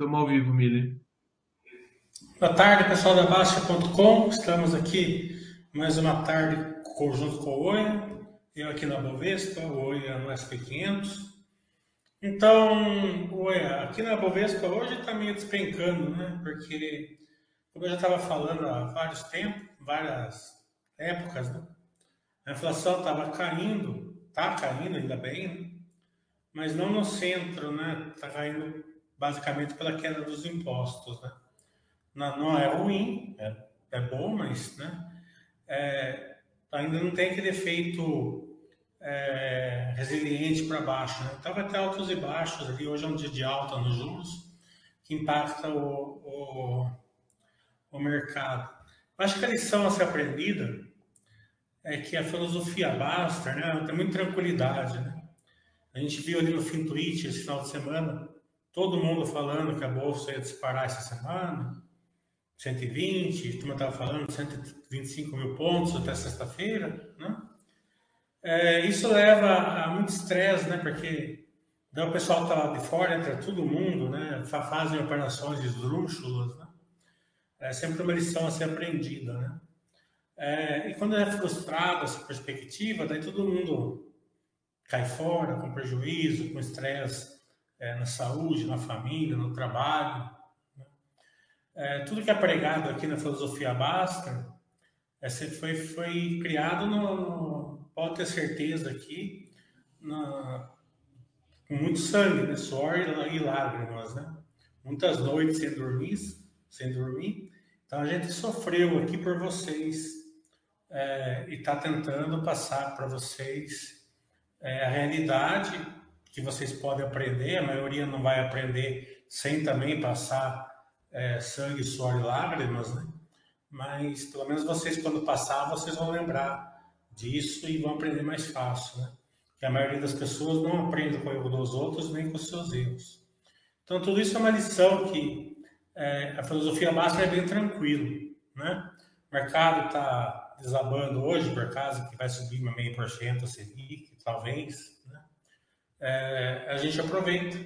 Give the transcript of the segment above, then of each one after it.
Estamos ao vivo, Mili. Boa tarde, pessoal da Baixa.com. Estamos aqui mais uma tarde junto com o Oia. Eu aqui na Bovespa, o Oia no SP500. Então, Oia, aqui na Bovespa hoje está meio despencando, né? Porque, como eu já estava falando há vários tempos, várias épocas, né? A inflação estava caindo, está caindo ainda bem, mas não no centro, né? Está caindo basicamente pela queda dos impostos, né? Não, não é ruim, é, é bom, mas, né? É, ainda não tem aquele efeito é, resiliente para baixo, né? Então vai ter altos e baixos ali. Hoje é um dia de alta nos juros que impacta o, o, o mercado. Acho que a lição a ser aprendida é que a filosofia basta, né? Tem muita tranquilidade, né? A gente viu ali no Fintuit esse final de semana, todo mundo falando que a bolsa ia disparar essa semana, 120, como eu estava falando, 125 mil pontos até sexta-feira, né? É, isso leva a muito estresse, né? Porque daí o pessoal está lá de fora, entra todo mundo, né? Fazem operações esdrúxulas, né? É sempre uma lição a ser aprendida, né? É, e quando é frustrado essa perspectiva, daí todo mundo cai fora com prejuízo, com estresse é, na saúde, na família, no trabalho. Né? É, tudo que é pregado aqui na filosofia basta é, foi, foi criado no, pode ter certeza aqui, na, com muito sangue, né? suor e, e lágrimas, né? Muitas noites sem dormir, sem dormir. Então a gente sofreu aqui por vocês é, e está tentando passar para vocês é, a realidade que vocês podem aprender, a maioria não vai aprender sem também passar é, sangue, suor e lágrimas, né? Mas pelo menos vocês, quando passar, vocês vão lembrar disso e vão aprender mais fácil, né? Que a maioria das pessoas não aprende com o erro dos outros nem com os seus erros. Então, tudo isso é uma lição que é, a filosofia básica é bem tranquilo, né? O mercado está desabando hoje, por causa que vai subir uma meio por cento a Selic, talvez? É, a gente aproveita.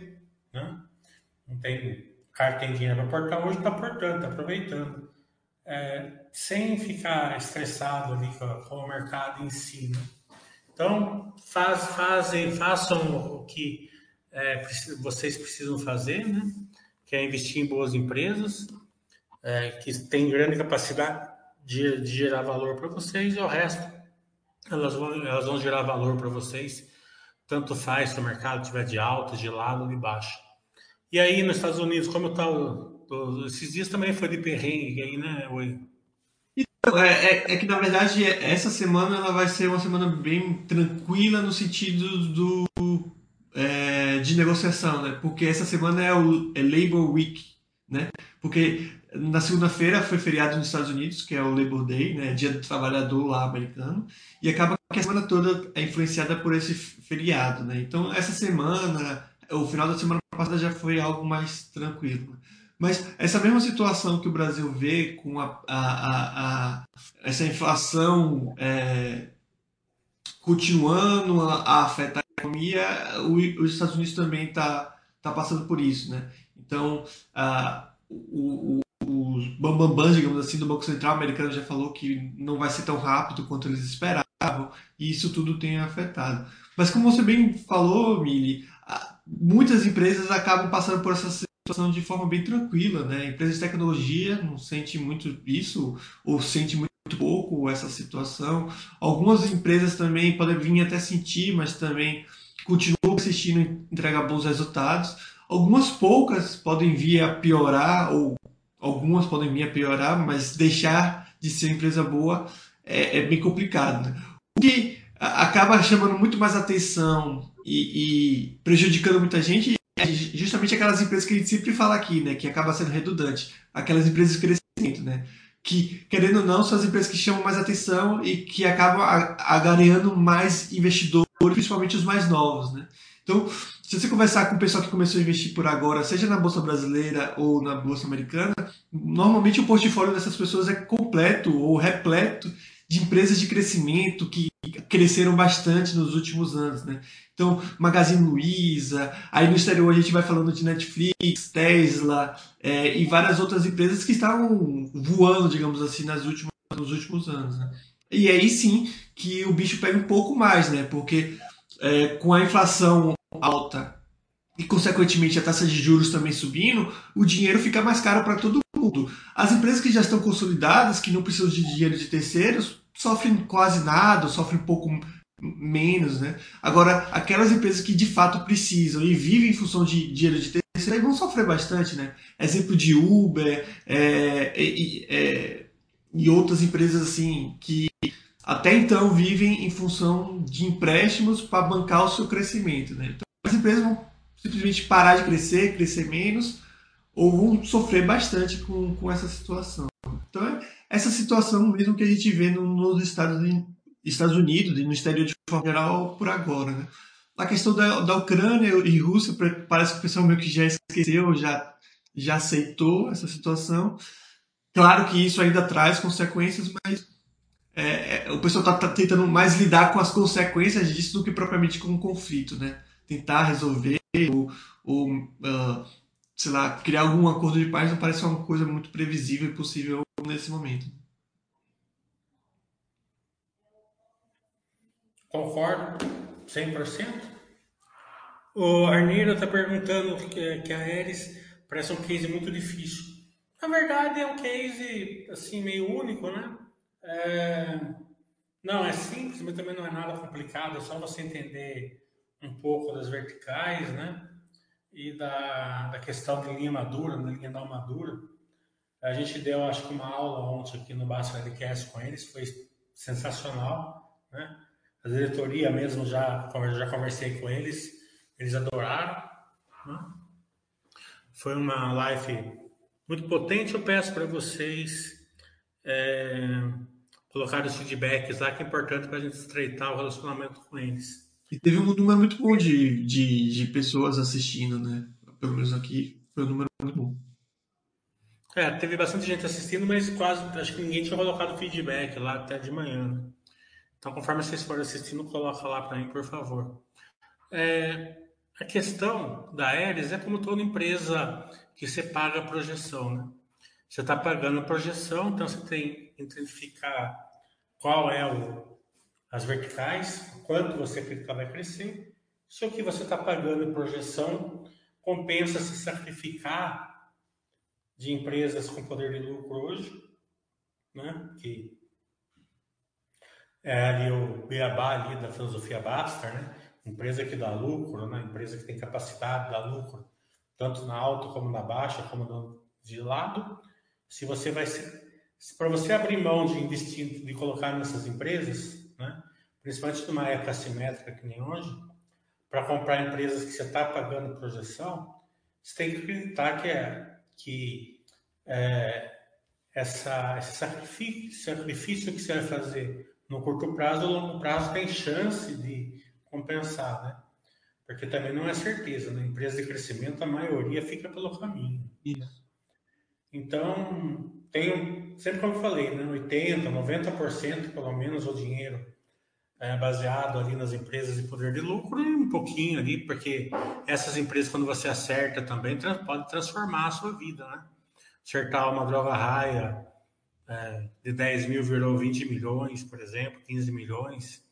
Né? Não tem, o cara tem dinheiro para portar hoje, está portando, está aproveitando. É, sem ficar estressado ali com, com, o mercado em si. Né? Então, faz, façam o que é, vocês precisam fazer, né? que é investir em boas empresas, é, que têm grande capacidade de, de gerar valor para vocês, e o resto elas vão, elas vão gerar valor para vocês, tanto faz se o mercado estiver de alta, de lado ou de baixo. E aí nos Estados Unidos, como está esses dias também foi de perrengue aí, né, Oi? Então, é, é, é, que na verdade essa semana ela vai ser uma semana bem tranquila no sentido do é, de negociação, né? Porque essa semana é o é Labor Week, né? Porque na segunda-feira foi feriado nos Estados Unidos, que é o Labor Day, né, Dia do Trabalhador lá americano, e acaba que a semana toda é influenciada por esse feriado, né? Então essa semana, o final da semana passada já foi algo mais tranquilo. Mas essa mesma situação que o Brasil vê com a, a, a, a essa inflação é, continuando a, afetar a economia, o, os Estados Unidos também está tá passando por isso, né? Então, a, o, bambambãs, digamos assim, do Banco Central americano já falou que não vai ser tão rápido quanto eles esperavam, e isso tudo tem afetado. Mas como você bem falou, Mili, muitas empresas acabam passando por essa situação de forma bem tranquila, né? Empresas de tecnologia não sente muito isso, ou sente muito pouco essa situação. Algumas empresas também podem vir até sentir, mas também continuam assistindo e entregar bons resultados. Algumas poucas podem vir a piorar ou algumas podem vir a piorar, mas deixar de ser empresa boa é, é bem complicado. Né? O que acaba chamando muito mais atenção e, e, prejudicando muita gente é justamente aquelas empresas que a gente sempre fala aqui, né, que acaba sendo redundante, aquelas empresas de crescimento, né, que querendo ou não são as empresas que chamam mais atenção e que acabam agareando mais investidores, principalmente os mais novos, né. Então, se você conversar com o pessoal que começou a investir por agora, seja na bolsa brasileira ou na bolsa americana, normalmente o portfólio dessas pessoas é completo ou repleto de empresas de crescimento que cresceram bastante nos últimos anos, né? Então, Magazine Luiza, aí no exterior a gente vai falando de Netflix, Tesla é, e várias outras empresas que estavam voando, digamos assim, nas últimas, nos últimos anos. Né? E aí sim que o bicho pega um pouco mais, né? Porque é, com a inflação alta e, consequentemente, a taxa de juros também subindo, o dinheiro fica mais caro para todo mundo. As empresas que já estão consolidadas, que não precisam de dinheiro de terceiros, sofrem quase nada, sofrem um pouco menos, né? Agora, aquelas empresas que de fato precisam e vivem em função de dinheiro de terceiro, vão sofrer bastante, né? Exemplo de Uber é, e, é, e outras empresas assim que até então vivem em função de empréstimos para bancar o seu crescimento, né? Então, as empresas vão simplesmente parar de crescer, crescer menos, ou vão sofrer bastante com, com essa situação. Então, é essa situação mesmo que a gente vê nos Estados, Estados Unidos e no exterior de forma geral por agora. Né? A questão da, da Ucrânia e Rússia, parece que o pessoal meio que já esqueceu, já, já aceitou essa situação. Claro que isso ainda traz consequências, mas é, é o pessoal está tá tentando mais lidar com as consequências disso do que propriamente com o conflito, né? Tentar resolver ou, ou uh, sei lá, criar algum acordo de paz não parece uma coisa muito previsível e possível nesse momento. Concordo, 100%. O Arneiro está perguntando que, que a Ares parece um case muito difícil. Na verdade, é um case assim meio único, né? É... Não, é simples, mas também não é nada complicado. É só você entender um pouco das verticais, né? E da, da questão de linha madura, da linha da madura. A gente deu, acho que, uma aula ontem aqui no Basta LCast com eles, foi sensacional, né? A diretoria mesmo já, já conversei com eles, eles adoraram. Né? Foi uma live muito potente. Eu peço para vocês é, colocarem os feedbacks lá, que é importante para a gente estreitar o relacionamento com eles. E teve um número muito bom de, de, de pessoas assistindo, né? Pelo menos aqui foi um número muito bom. É, teve bastante gente assistindo, mas quase acho que ninguém tinha colocado feedback lá até de manhã. Né? Então, conforme vocês forem assistindo, coloca lá para mim, por favor. É, a questão da Aeres é como toda empresa que você paga a projeção, né? Você está pagando a projeção, então você tem que identificar qual é o, as verticais, quanto você acredita vai crescer. Se o que você está pagando em projeção compensa se sacrificar de empresas com poder de lucro hoje, né? Que é ali o beabá ali da filosofia Baster, né? Empresa que dá lucro, né? Empresa que tem capacidade de dar lucro, tanto na alta como na baixa, como de lado. Se você vai para você abrir mão de investir, de colocar nessas empresas? Principalmente numa época assimétrica que nem hoje, para comprar empresas que você está pagando projeção, você tem que acreditar que é que é, essa, esse sacrifício, sacrifício que você vai fazer no curto prazo, no longo prazo tem chance de compensar, né? Porque também não é certeza, na né? empresa de crescimento a maioria fica pelo caminho. Isso. Então, tem, sempre como eu falei, né, 80, 90% pelo menos o dinheiro é baseado ali nas empresas de poder de lucro e um pouquinho ali, porque essas empresas, quando você acerta também, pode transformar a sua vida, né? Acertar uma droga raia, é, de 10 mil virou 20 milhões, por exemplo, 15 milhões.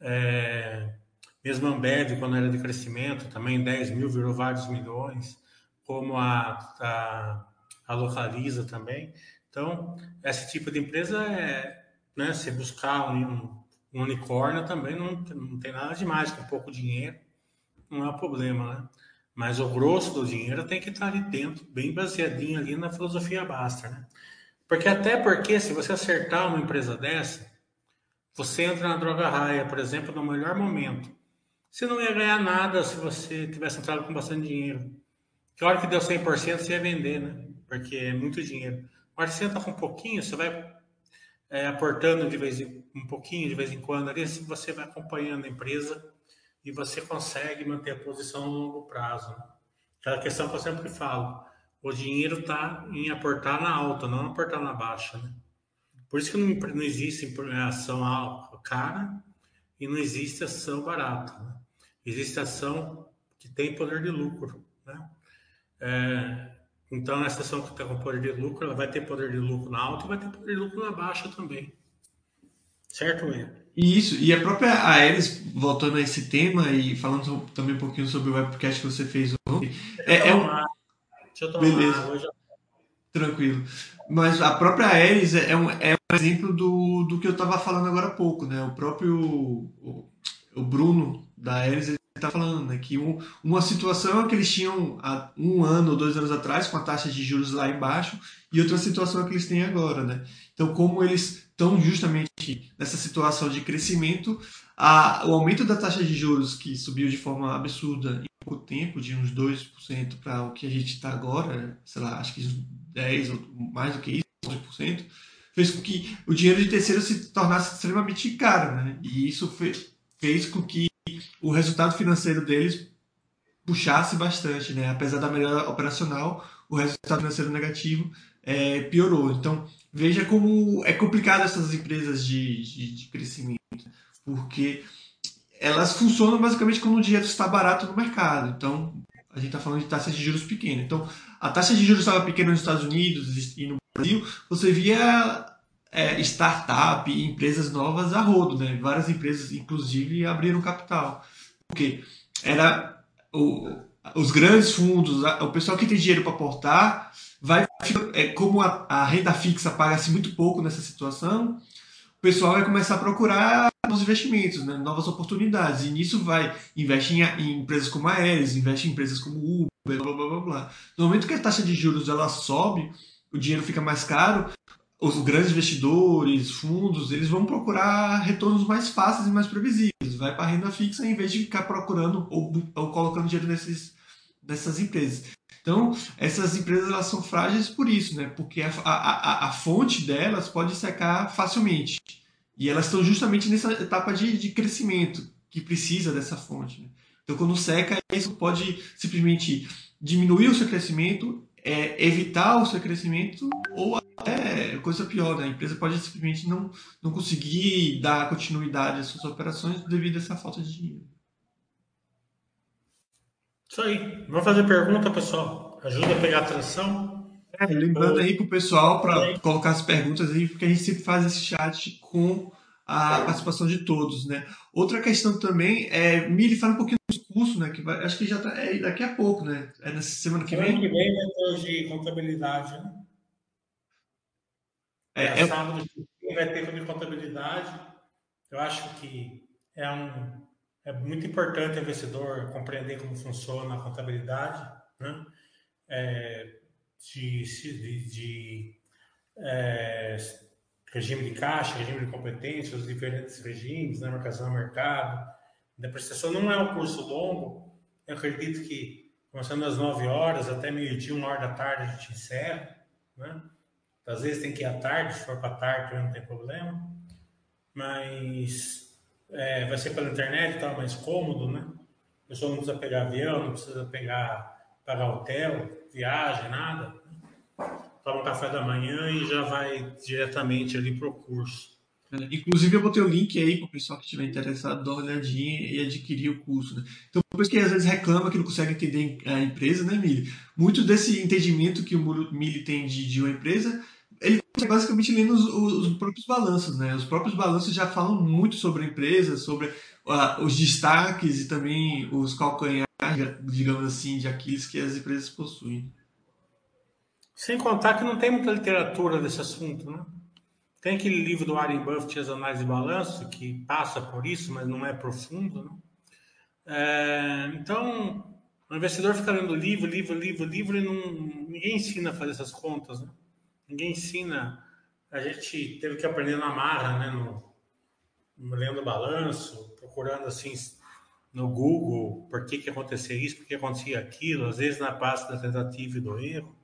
É, mesmo a Ambev, quando era de crescimento, também 10 mil virou vários milhões, como a, a, a Localiza também. Então, esse tipo de empresa é, né, se buscar um, um unicórnio também não, não tem nada de mágico, pouco dinheiro, não é um problema, né? Mas o grosso do dinheiro tem que estar ali dentro, bem baseadinho ali na filosofia Basta, né? Porque até porque se você acertar uma empresa dessa, você entra na droga raia, por exemplo, no melhor momento. Você não ia ganhar nada se você tivesse entrado com bastante dinheiro. Que hora que deu 100% você ia vender, né? Porque é muito dinheiro. Agora você entra com um pouquinho, você vai é, aportando de vez em, um pouquinho de vez em quando ali, você vai acompanhando a empresa e você consegue manter a posição no longo prazo. Né? Aquela questão que eu sempre falo o dinheiro está em aportar na alta, não aportar na baixa. Né? Por isso que não, não existe ação cara e não existe ação barata. Né? existe ação que tem poder de lucro. Né? É, então, essa ação que está com poder de lucro, ela vai ter poder de lucro na alta e vai ter poder de lucro na baixa também. Certo, Ian? Isso, e a própria Aeres, voltando a esse tema e falando também um pouquinho sobre o webcast que você fez ontem. É, é um... Deixa eu tomar Beleza. Tranquilo. Mas a própria Aeres é um, é um exemplo do, do que eu estava falando agora há pouco, né? O próprio o, o Bruno da Aeres está falando, né? Que um, uma situação é que eles tinham há um ano ou dois anos atrás, com a taxa de juros lá embaixo, e outra situação é que eles têm agora, né? Então, como eles estão justamente nessa situação de crescimento, a, o aumento da taxa de juros, que subiu de forma absurda em pouco tempo, de uns 2% para o que a gente está agora, sei lá, acho que 10% ou mais do que isso, 11%, fez com que o dinheiro de terceiro se tornasse extremamente caro, né? E isso fez, fez com que o resultado financeiro deles puxasse bastante, né? Apesar da melhora operacional, o resultado financeiro negativo é, piorou. Então, veja como é complicado essas empresas de, de, de crescimento, porque elas funcionam basicamente quando o dinheiro está barato no mercado. Então, a gente está falando de taxa de juros pequena. Então, a taxa de juros estava pequena nos Estados Unidos e no Brasil, você via é, startup empresas novas a rodo, né? Várias empresas, inclusive, abriram capital. Porque era o, os grandes fundos, o pessoal que tem dinheiro para aportar, vai é, como a, a renda fixa paga-se muito pouco nessa situação, o pessoal vai começar a procurar novos investimentos, né? novas oportunidades. E nisso vai, investe em, em empresas como a Aeres, investe em empresas como Uber, blá, blá, blá, blá. No momento que a taxa de juros ela sobe, o dinheiro fica mais caro, os grandes investidores, fundos, eles vão procurar retornos mais fáceis e mais previsíveis. Vai para a renda fixa em vez de ficar procurando ou, ou colocando dinheiro nesses, nessas empresas. Então, essas empresas elas são frágeis por isso, né? porque a, a, a fonte delas pode secar facilmente. E elas estão justamente nessa etapa de, de crescimento, que precisa dessa fonte. Né? Então, quando seca, isso pode simplesmente diminuir o seu crescimento, é, evitar o seu crescimento ou até coisa pior, né? a empresa pode simplesmente não, não conseguir dar continuidade às suas operações devido a essa falta de dinheiro. Isso aí. Vamos fazer pergunta, pessoal. Ajuda a pegar atenção. É, lembrando Ou... aí pro pessoal para colocar as perguntas aí, porque a gente sempre faz esse chat com a participação de todos, né? Outra questão também é, Mili, fala um pouquinho do curso, né? Que vai, acho que já tá é daqui a pouco, né? É nessa semana que vem. Semana que vem vai ter de contabilidade, né? É, é, sábado vai ter de contabilidade. Eu acho que é um é muito importante o investidor compreender como funciona a contabilidade, né? É, de, de, de é, regime de caixa, regime de competência, os diferentes regimes, né, marcação a mercado. Depreciação não é um curso longo. Eu acredito que começando às 9 horas até meio-dia, uma hora da tarde, a gente encerra. Né? Às vezes tem que ir à tarde, se for para tarde não tem problema. Mas é, vai ser pela internet, tá mais cômodo, né? A pessoa não precisa pegar avião, não precisa pegar, pagar hotel, viagem, nada toma um café da manhã e já vai diretamente ali para o curso. Inclusive, eu botei o link aí para o pessoal que estiver interessado dar uma olhadinha e adquirir o curso. Né? Então, depois que às vezes reclama que não consegue entender a empresa, né, Mili? Muito desse entendimento que o Mili tem de, de uma empresa, ele basicamente lendo os, os, próprios balanços. Né? Os próprios balanços já falam muito sobre a empresa, sobre uh, os destaques e também os calcanhares, digamos assim, de Aquiles que as empresas possuem. Sem contar que não tem muita literatura desse assunto, né? Tem aquele livro do Warren Buffett, As Análises de Balanço, que passa por isso, mas não é profundo, né? É, então, o investidor fica lendo livro, livro, livro, livro e não, ninguém ensina a fazer essas contas, né? Ninguém ensina. A gente teve que aprender na marra, né? No, lendo balanço, procurando assim no Google por que, que acontecia isso, por que acontecia aquilo, às vezes na base da tentativa e do erro.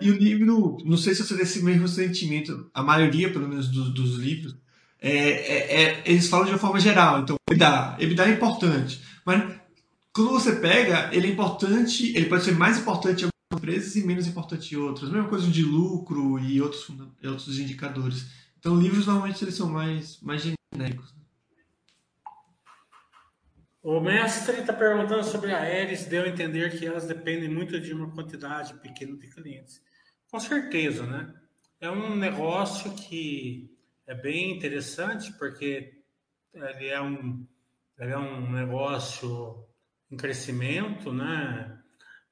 E o livro, não sei se você tem esse mesmo sentimento, a maioria, pelo menos, dos, dos livros, é, é, é, eles falam de uma forma geral. Então, EBITDA, EBITDA é importante. Mas quando você pega, ele é importante, ele pode ser mais importante empresas e menos importante outras. Mesma coisa de lucro e outros, outros indicadores. Então, livros normalmente eles são mais, mais genéricos. O mestre está perguntando sobre a Aeres, deu a entender que elas dependem muito de uma quantidade pequena de clientes. Com certeza, né? É um negócio que é bem interessante porque ele é um, ele é um negócio em crescimento, né?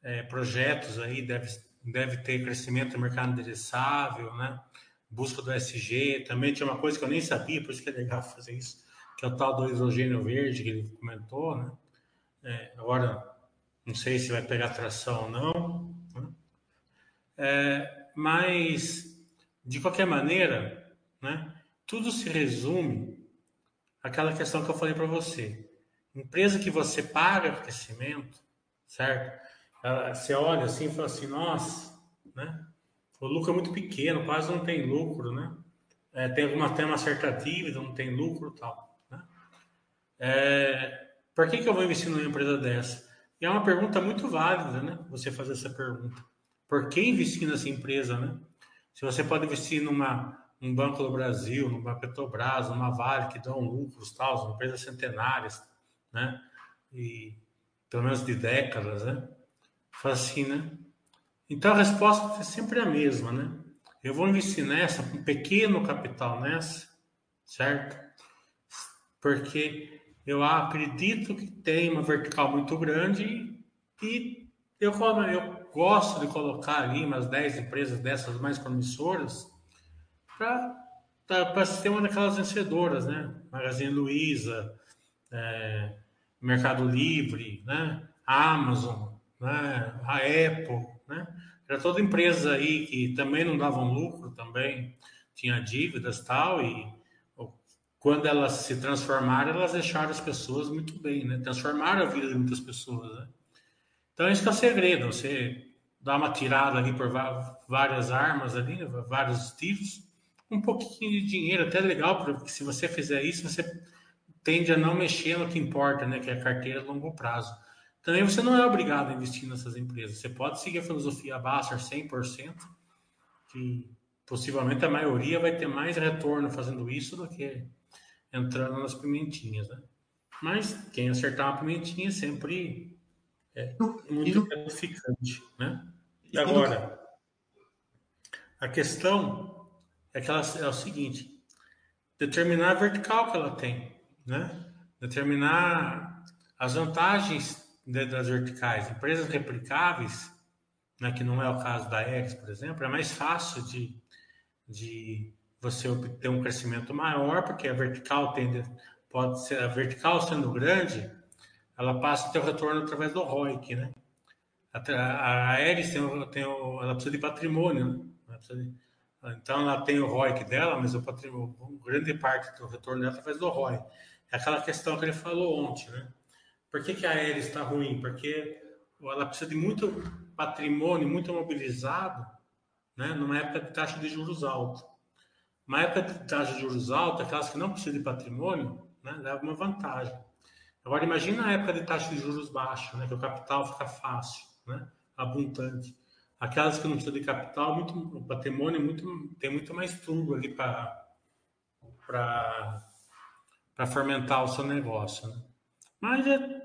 É, projetos aí deve, deve ter crescimento no mercado endereçável, né? Busca do SG, também tinha uma coisa que eu nem sabia, por isso que é legal fazer isso, que é o tal do hidrogênio verde que ele comentou, né? É, agora, não sei se vai pegar tração ou não, né? é, mas, de qualquer maneira, né? Tudo se resume àquela questão que eu falei para você. Empresa que você paga crescimento, certo? Você olha assim e fala assim, nossa, né? O lucro é muito pequeno, quase não tem lucro, né? É, tem alguma tem uma certa dívida, não tem lucro, tal. Né? É, por que, que eu vou investir numa empresa dessa? E é uma pergunta muito válida, né? Você fazer essa pergunta. Por que investir nessa empresa, né? Se você pode investir numa um Banco do Brasil, numa Petrobras, numa Vale, que dão lucros, tal, empresas centenárias, né? E pelo menos de décadas, né? Né? Então a resposta é sempre a mesma, né? Eu vou investir nessa, um pequeno capital nessa, certo? Porque eu acredito que tem uma vertical muito grande e eu, eu gosto de colocar ali umas 10 empresas dessas mais promissoras para ser uma daquelas vencedoras, né? Magazine Luiza, é, Mercado Livre, né? Amazon, né? a Apple, né? Era toda empresa aí que também não davam lucro, também tinha dívidas tal e quando elas se transformaram, elas deixaram as pessoas muito bem, né? Transformaram a vida de muitas pessoas, né? Então, esse é o segredo. Você dá uma tirada ali por várias armas ali, vários tiros, um pouquinho de dinheiro, até legal, porque se você fizer isso, você tende a não mexer no que importa, né? Que é a carteira a longo prazo. Também você não é obrigado a investir nessas empresas. Você pode seguir a filosofia Baster 100%, que possivelmente a maioria vai ter mais retorno fazendo isso do que entrando nas pimentinhas, né? Mas quem acertar uma pimentinha sempre é muito gratificante, né? E agora, a questão é que ela é o seguinte: determinar a vertical que ela tem, né? Determinar as vantagens das verticais. Empresas replicáveis, né, que não é o caso da X, por exemplo, é mais fácil de, de você obter um crescimento maior, porque a vertical tende, pode ser, a vertical sendo grande, ela passa o retorno através do ROIC, né? A, a tem, tem o, ela precisa de patrimônio, né? de, então ela tem o ROIC dela, mas o patrimônio, grande parte do retorno dela é através do ROI. É aquela questão que ele falou ontem, né? Por que, que a Aeres está ruim? Porque ela precisa de muito patrimônio, muito mobilizado, né? Numa época de taxa de juros alta. Uma época de taxa de juros alta, aquelas que não precisam de patrimônio, né, leva uma vantagem. Agora, imagina a época de taxa de juros baixa, né, que o capital fica fácil, né, abundante. Aquelas que não precisam de capital, muito, o patrimônio muito, tem muito mais tudo ali para fermentar o seu negócio. Né? Mas é,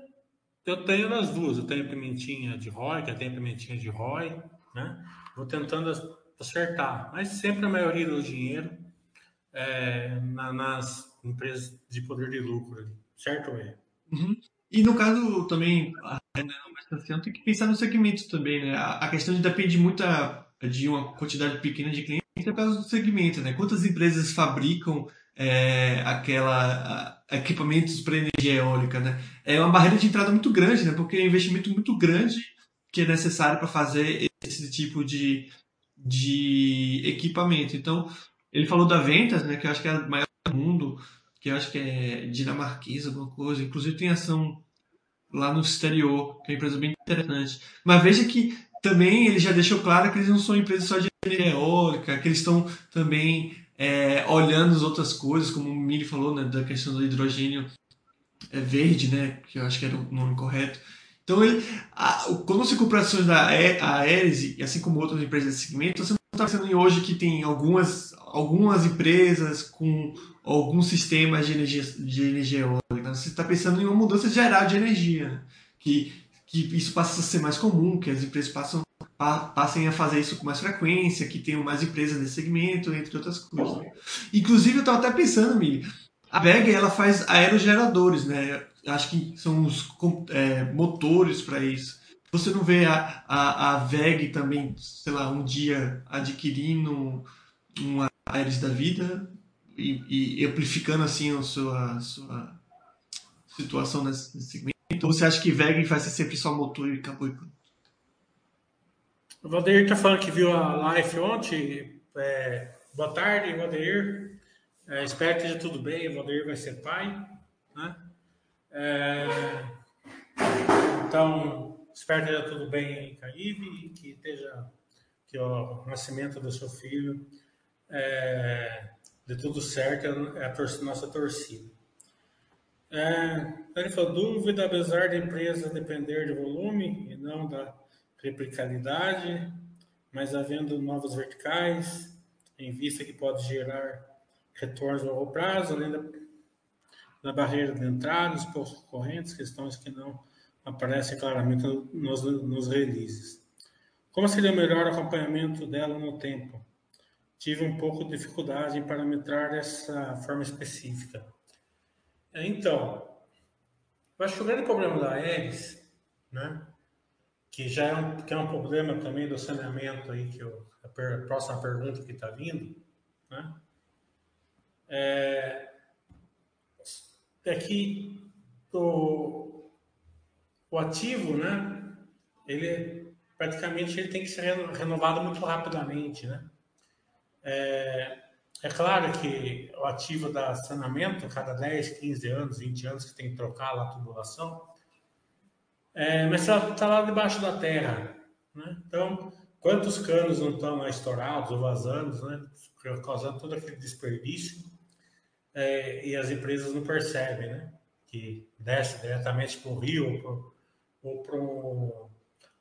eu tenho as duas, eu tenho pimentinha de ROI, eu tenho pimentinha de ROI, né? Vou tentando acertar, mas sempre a maioria do dinheiro é, na, nas empresas de poder de lucro, certo, é? Uhum. E no caso também, tem que pensar no segmento também, né? A questão de depende muito de uma quantidade pequena de clientes é por causa do segmento, né? Quantas empresas fabricam é, aquela a, equipamentos para energia eólica, né? É uma barreira de entrada muito grande, né? Porque é um investimento muito grande que é necessário para fazer esse tipo de, de equipamento. Então, ele falou da Ventas, né, que eu acho que é a maior do mundo, que eu acho que é dinamarquesa, alguma coisa. Inclusive tem ação lá no exterior, que é uma empresa bem interessante. Mas veja que também ele já deixou claro que eles não são empresas só de energia eólica, que eles estão também é, olhando as outras coisas, como o Mili falou, né, da questão do hidrogênio é, verde, né, que eu acho que era o nome correto. Então, ele, a, quando compra ações da Aeres, assim como outras empresas desse segmento, você não está pensando em hoje que tem algumas algumas empresas com alguns sistemas de energia, de energia eólica. Então, você está pensando em uma mudança geral de energia, né? que, que isso passa a ser mais comum, que as empresas passam, passem a fazer isso com mais frequência, que tenham mais empresas nesse segmento, entre outras coisas. Né? Inclusive, eu estava até pensando, Mili, a VEG ela faz aerogeradores, né? Acho que são os é, motores para isso. Você não vê a, a, a VEG também, sei lá, um dia adquirindo uma Aeres da vida e, e, amplificando assim a sua, a sua situação nesse, segmento? Ou você acha que VEG vai ser sempre só motor e acabou? O Valdeir está falando que viu a live ontem. É, boa tarde, Valdeir. É, espero que esteja tudo bem. O Valdeir vai ser pai. Né? É, então, espero que esteja tudo bem Caíve, e que esteja que o nascimento do seu filho é, tudo certo, é a nossa torcida. É, ele falou, dúvida, apesar da empresa depender de volume e não da replicabilidade, mas havendo novos verticais, em vista que pode gerar retornos a longo prazo, além da, da barreira de entrada, os postos correntes, questões que não aparecem claramente nos, nos releases. Como seria o melhor acompanhamento dela no tempo? Tive um pouco de dificuldade em parametrar essa forma específica. Então, eu acho que o grande problema da Aeres, né, que já é um, que é um problema também do saneamento aí, que eu, a, per, a próxima pergunta que está vindo, né, é, é que o, o ativo, né, ele praticamente ele tem que ser renovado muito rapidamente, né? É, é claro que o ativo da saneamento, cada 10, 15 anos, 20 anos que tem que trocar lá a tubulação, é, mas está tá lá debaixo da terra. Né? Então, quantos canos não estão lá estourados ou vazando, né? causando todo aquele desperdício, é, e as empresas não percebem, né? que desce diretamente para o rio ou para um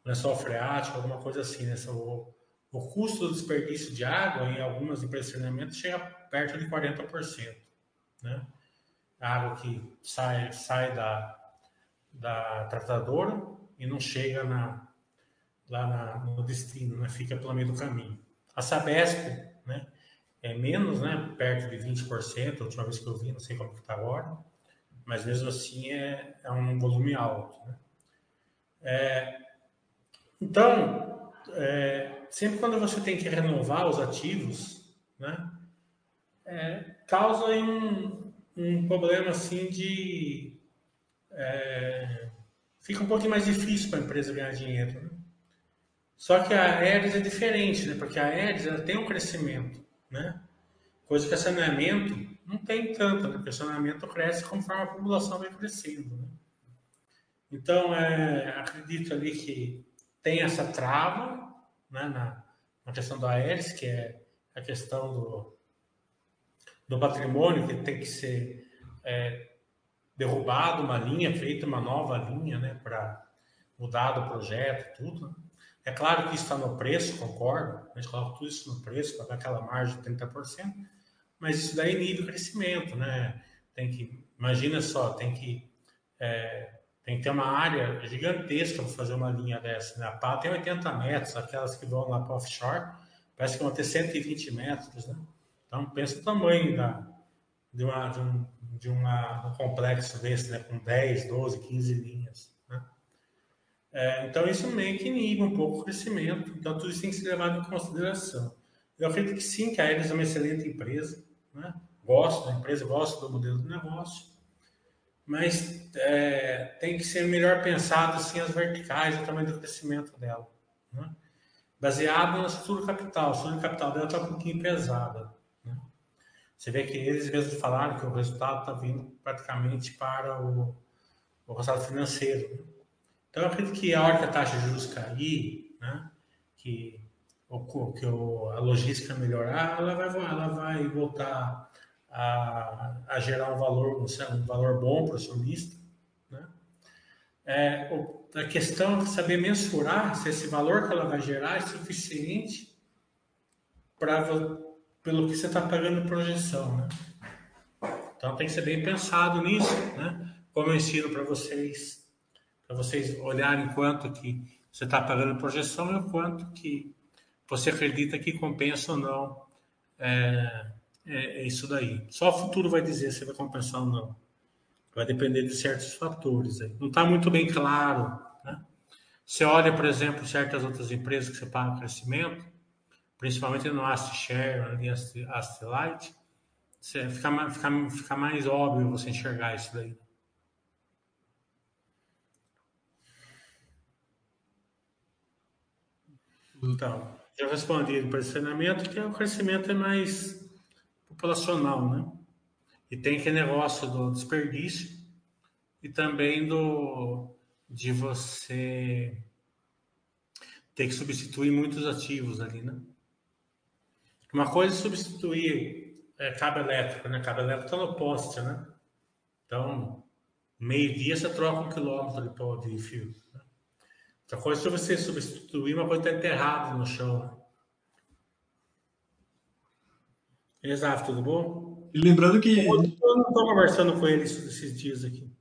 lençol freático, alguma coisa assim. Né? O, o custo do desperdício de água em algumas empresas de saneamento chega perto de 40%. Né? A água que sai, sai da, da tratadora e não chega na, lá na, no destino, né? fica pelo meio do caminho. A Sabesp né? é menos, né? perto de 20%, a última vez que eu vi, não sei como está agora, mas mesmo assim é, é um volume alto. Né? É, então, é, sempre quando você tem que renovar os ativos, né, é, causa um, um problema assim de. É, fica um pouquinho mais difícil para a empresa ganhar dinheiro. Né? Só que a Aeres é diferente, né? porque a Aeres ela tem um crescimento, né? coisa que a saneamento não tem tanto, né? porque o saneamento cresce conforme a população vai crescendo. Né? Então, é, acredito ali que tem essa trava, né, na, na questão do Aeres, que é a questão do, do patrimônio, que tem que ser é, derrubado uma linha, feita uma nova linha, né, para mudar do projeto, tudo. Né. É claro que isso está no preço, concordo, a gente coloca tudo isso no preço para dar aquela margem de 30%, mas isso daí inibe o crescimento, né? Tem que, imagina só, tem que é, tem que ter uma área gigantesca para fazer uma linha dessa. Né? A pá tem 80 metros, aquelas que vão lá para offshore, parece que vão ter 120 metros. Né? Então, pensa o tamanho da, de, uma, de, um, de uma, um complexo desse, né? com 10, 12, 15 linhas. Né? É, então, isso meio que inibe um pouco o crescimento. Então, tudo isso tem que ser levado em consideração. Eu acredito que sim, que a Aeres é uma excelente empresa. Né? Gosto da empresa, gosto do modelo de negócio mas é, tem que ser melhor pensado assim as verticais, o tamanho do crescimento dela. Né? Baseado na estrutura capital. A estrutura capital dela está um pouquinho pesada. Você vê que eles mesmos falaram que o resultado está vindo praticamente para o, o resultado financeiro. Né? Então, eu acredito que a hora que a taxa de juros cair, né, que, o, que o, a logística melhorar, ela vai, ela vai voltar a, a gerar um valor, um, valor bom para o acionista. Né? É, a questão é saber mensurar se esse valor que ela vai gerar é suficiente para pelo que você está pagando projeção. Né? Então tem que ser bem pensado nisso, né? Como eu ensino para vocês, para vocês olharem quanto que você está pagando projeção e o quanto que você acredita que compensa ou não é, é, é isso daí. Só o futuro vai dizer se vai compensar ou não. Vai depender de certos fatores. Aí. Não está muito bem claro. Né? Você olha, por exemplo, certas outras empresas que você paga crescimento, principalmente no AstShare, no AstLight, você fica, fica, fica mais óbvio você enxergar isso daí. Então, já respondi do posicionamento que é o crescimento é mais populacional, né? E tem aquele negócio do desperdício e também do de você ter que substituir muitos ativos ali, né? Uma coisa é substituir é, cabo elétrico, né? Cabo elétrico está no poste, né? Então, meio-dia você troca um quilômetro de, fio. Né? Outra coisa é você substituir uma coisa que está enterrada no chão. Exato, tudo bom? E lembrando que. Eu não estou conversando com ele esses dias aqui.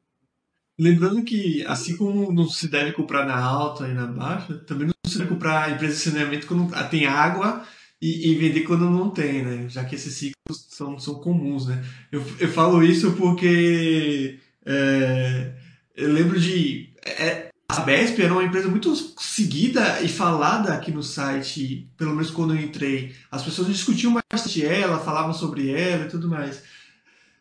Lembrando que, assim como não se deve comprar na alta e na baixa, também não se deve comprar empresa de saneamento quando tem água e, e, vender quando não tem, né? Já que esses ciclos são, são comuns, né? Eu, eu falo isso porque é, eu lembro de. É, a Besp era uma empresa muito seguida e falada aqui no site, pelo menos quando eu entrei. As pessoas discutiam bastante ela, falavam sobre ela e tudo mais.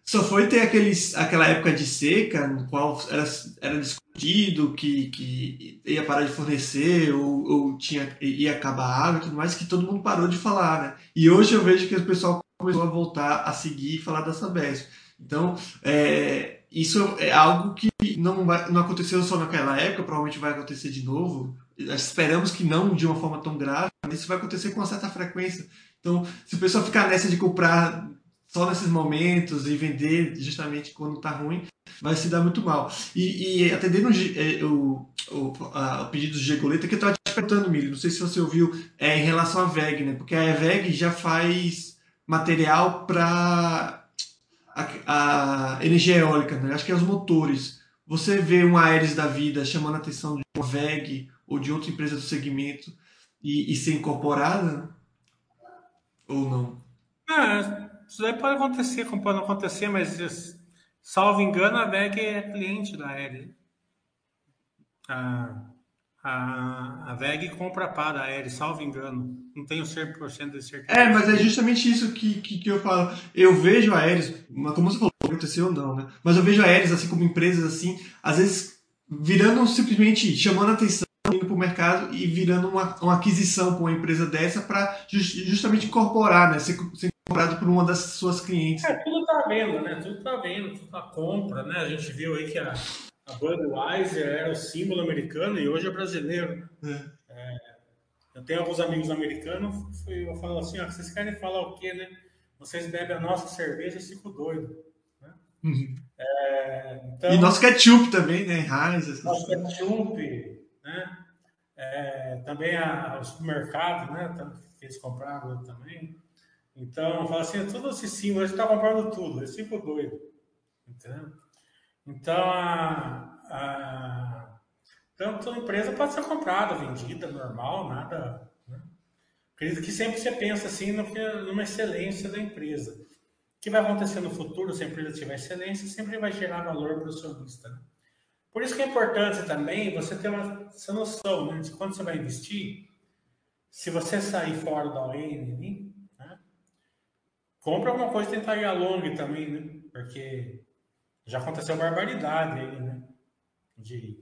Só foi ter aqueles, aquela época de seca, no qual era, era discutido que, que ia parar de fornecer ou, ou tinha, ia acabar a água e tudo mais, que todo mundo parou de falar, né? E hoje eu vejo que o pessoal começou a voltar a seguir e falar dessa Besp. Então, é, isso é algo que não, vai, não aconteceu só naquela época, provavelmente vai acontecer de novo. Esperamos que não de uma forma tão grave, mas isso vai acontecer com uma certa frequência. Então, se o pessoal ficar nessa de comprar só nesses momentos e vender justamente quando está ruim, vai se dar muito mal. E, e atendendo é, o, o, a, o pedido de Gegoleta, que eu estava te perguntando, Milho, não sei se você ouviu, é, em relação à VEG, né? Porque a VEG já faz material para a, a energia eólica, né? acho que é os motores. Você vê um Aeres da vida chamando a atenção de uma VEG ou de outra empresa do segmento e, e ser incorporada? Ou não? É, isso daí pode acontecer, como pode não acontecer, mas salvo engano, a VEG é cliente da Aeres. Ah, a, a VEG compra a Aeres, salvo engano. Não tenho 100% de certeza. É, mas é justamente isso que, que, que, eu falo. Eu vejo a Aeres, como você falou, aconteceu ou não, né? Mas eu vejo a Aeres, assim como empresas assim, às vezes virando simplesmente chamando atenção indo para o mercado e virando uma, uma aquisição para uma empresa dessa para just, justamente incorporar, né? Ser, ser comprado por uma das suas clientes. É, tudo está vendo, né? Tudo está vendo, tudo tá compra, né? A gente viu aí que a, a Budweiser era o símbolo americano e hoje é brasileiro. É. É, eu tenho alguns amigos americanos, eu falo assim, ó, vocês querem falar o quê, né? Vocês bebem a nossa cerveja e ficam doidos. Né? Uhum. É, então, e nosso ketchup também, né? Heinz. Nosso ketchup, né? É, também a, o supermercado, né? Eles compraram também. Então, fala assim, tudo esse símbolo, a gente está comprando tudo, eles ficam doidos. Entendeu? Então, a, a, tanto a empresa pode ser comprada, vendida, normal, nada. Né? Acredito que sempre você pensa assim no, numa excelência da empresa. O que vai acontecer no futuro, se a empresa tiver excelência, sempre vai gerar valor para o acionista. Né? Por isso que é importante também você ter uma, essa noção né, de quando você vai investir, se você sair fora da ON, né, compra alguma coisa e tentar ir a long também, né? Porque já aconteceu barbaridade aí, né? De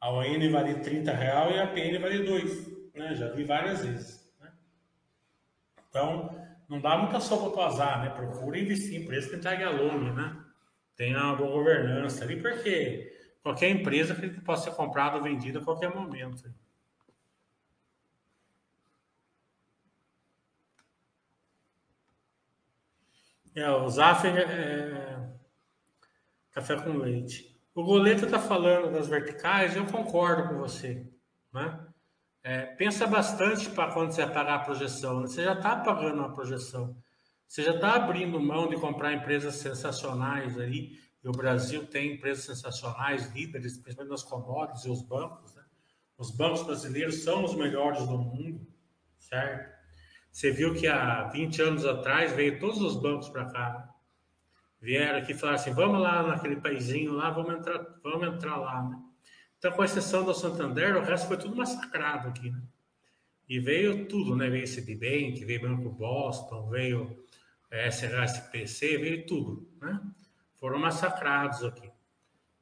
a ON vale 30 real e a PN vale 2, né? Já vi várias vezes, né? Então, não dá muita sopa para azar, né? Procura investir em empresa que entregue a longa, né? Tenha uma boa governança ali, porque qualquer empresa que possa ser comprada ou vendida a qualquer momento. É, o Zaffer é, café com leite. O Goleta está falando das verticais, eu concordo com você. Né? É, pensa bastante para quando você pagar a projeção. Né? Você já está pagando uma projeção. Você já está abrindo mão de comprar empresas sensacionais aí, e o Brasil tem empresas sensacionais, líderes, principalmente nas commodities e os bancos. Né? Os bancos brasileiros são os melhores do mundo, certo? Você viu que há 20 anos atrás veio todos os bancos para cá. Né? Vieram aqui e falaram assim: vamos lá naquele paísinho lá, vamos entrar, vamos entrar lá. Né? Então, com exceção do Santander, o resto foi tudo massacrado aqui. Né? E veio tudo, né? Veio Citibank, veio Banco Boston, veio é, SHSPC, veio tudo, né? Foram massacrados aqui.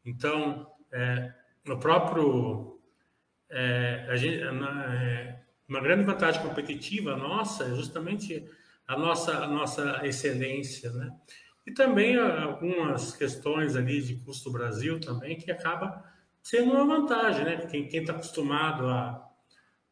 Então, é, no próprio. É, gente, na, é, uma grande vantagem competitiva nossa é justamente a nossa, a nossa excelência, né? E também algumas questões ali de custo Brasil também, que acaba sendo uma vantagem, né? Quem está acostumado a,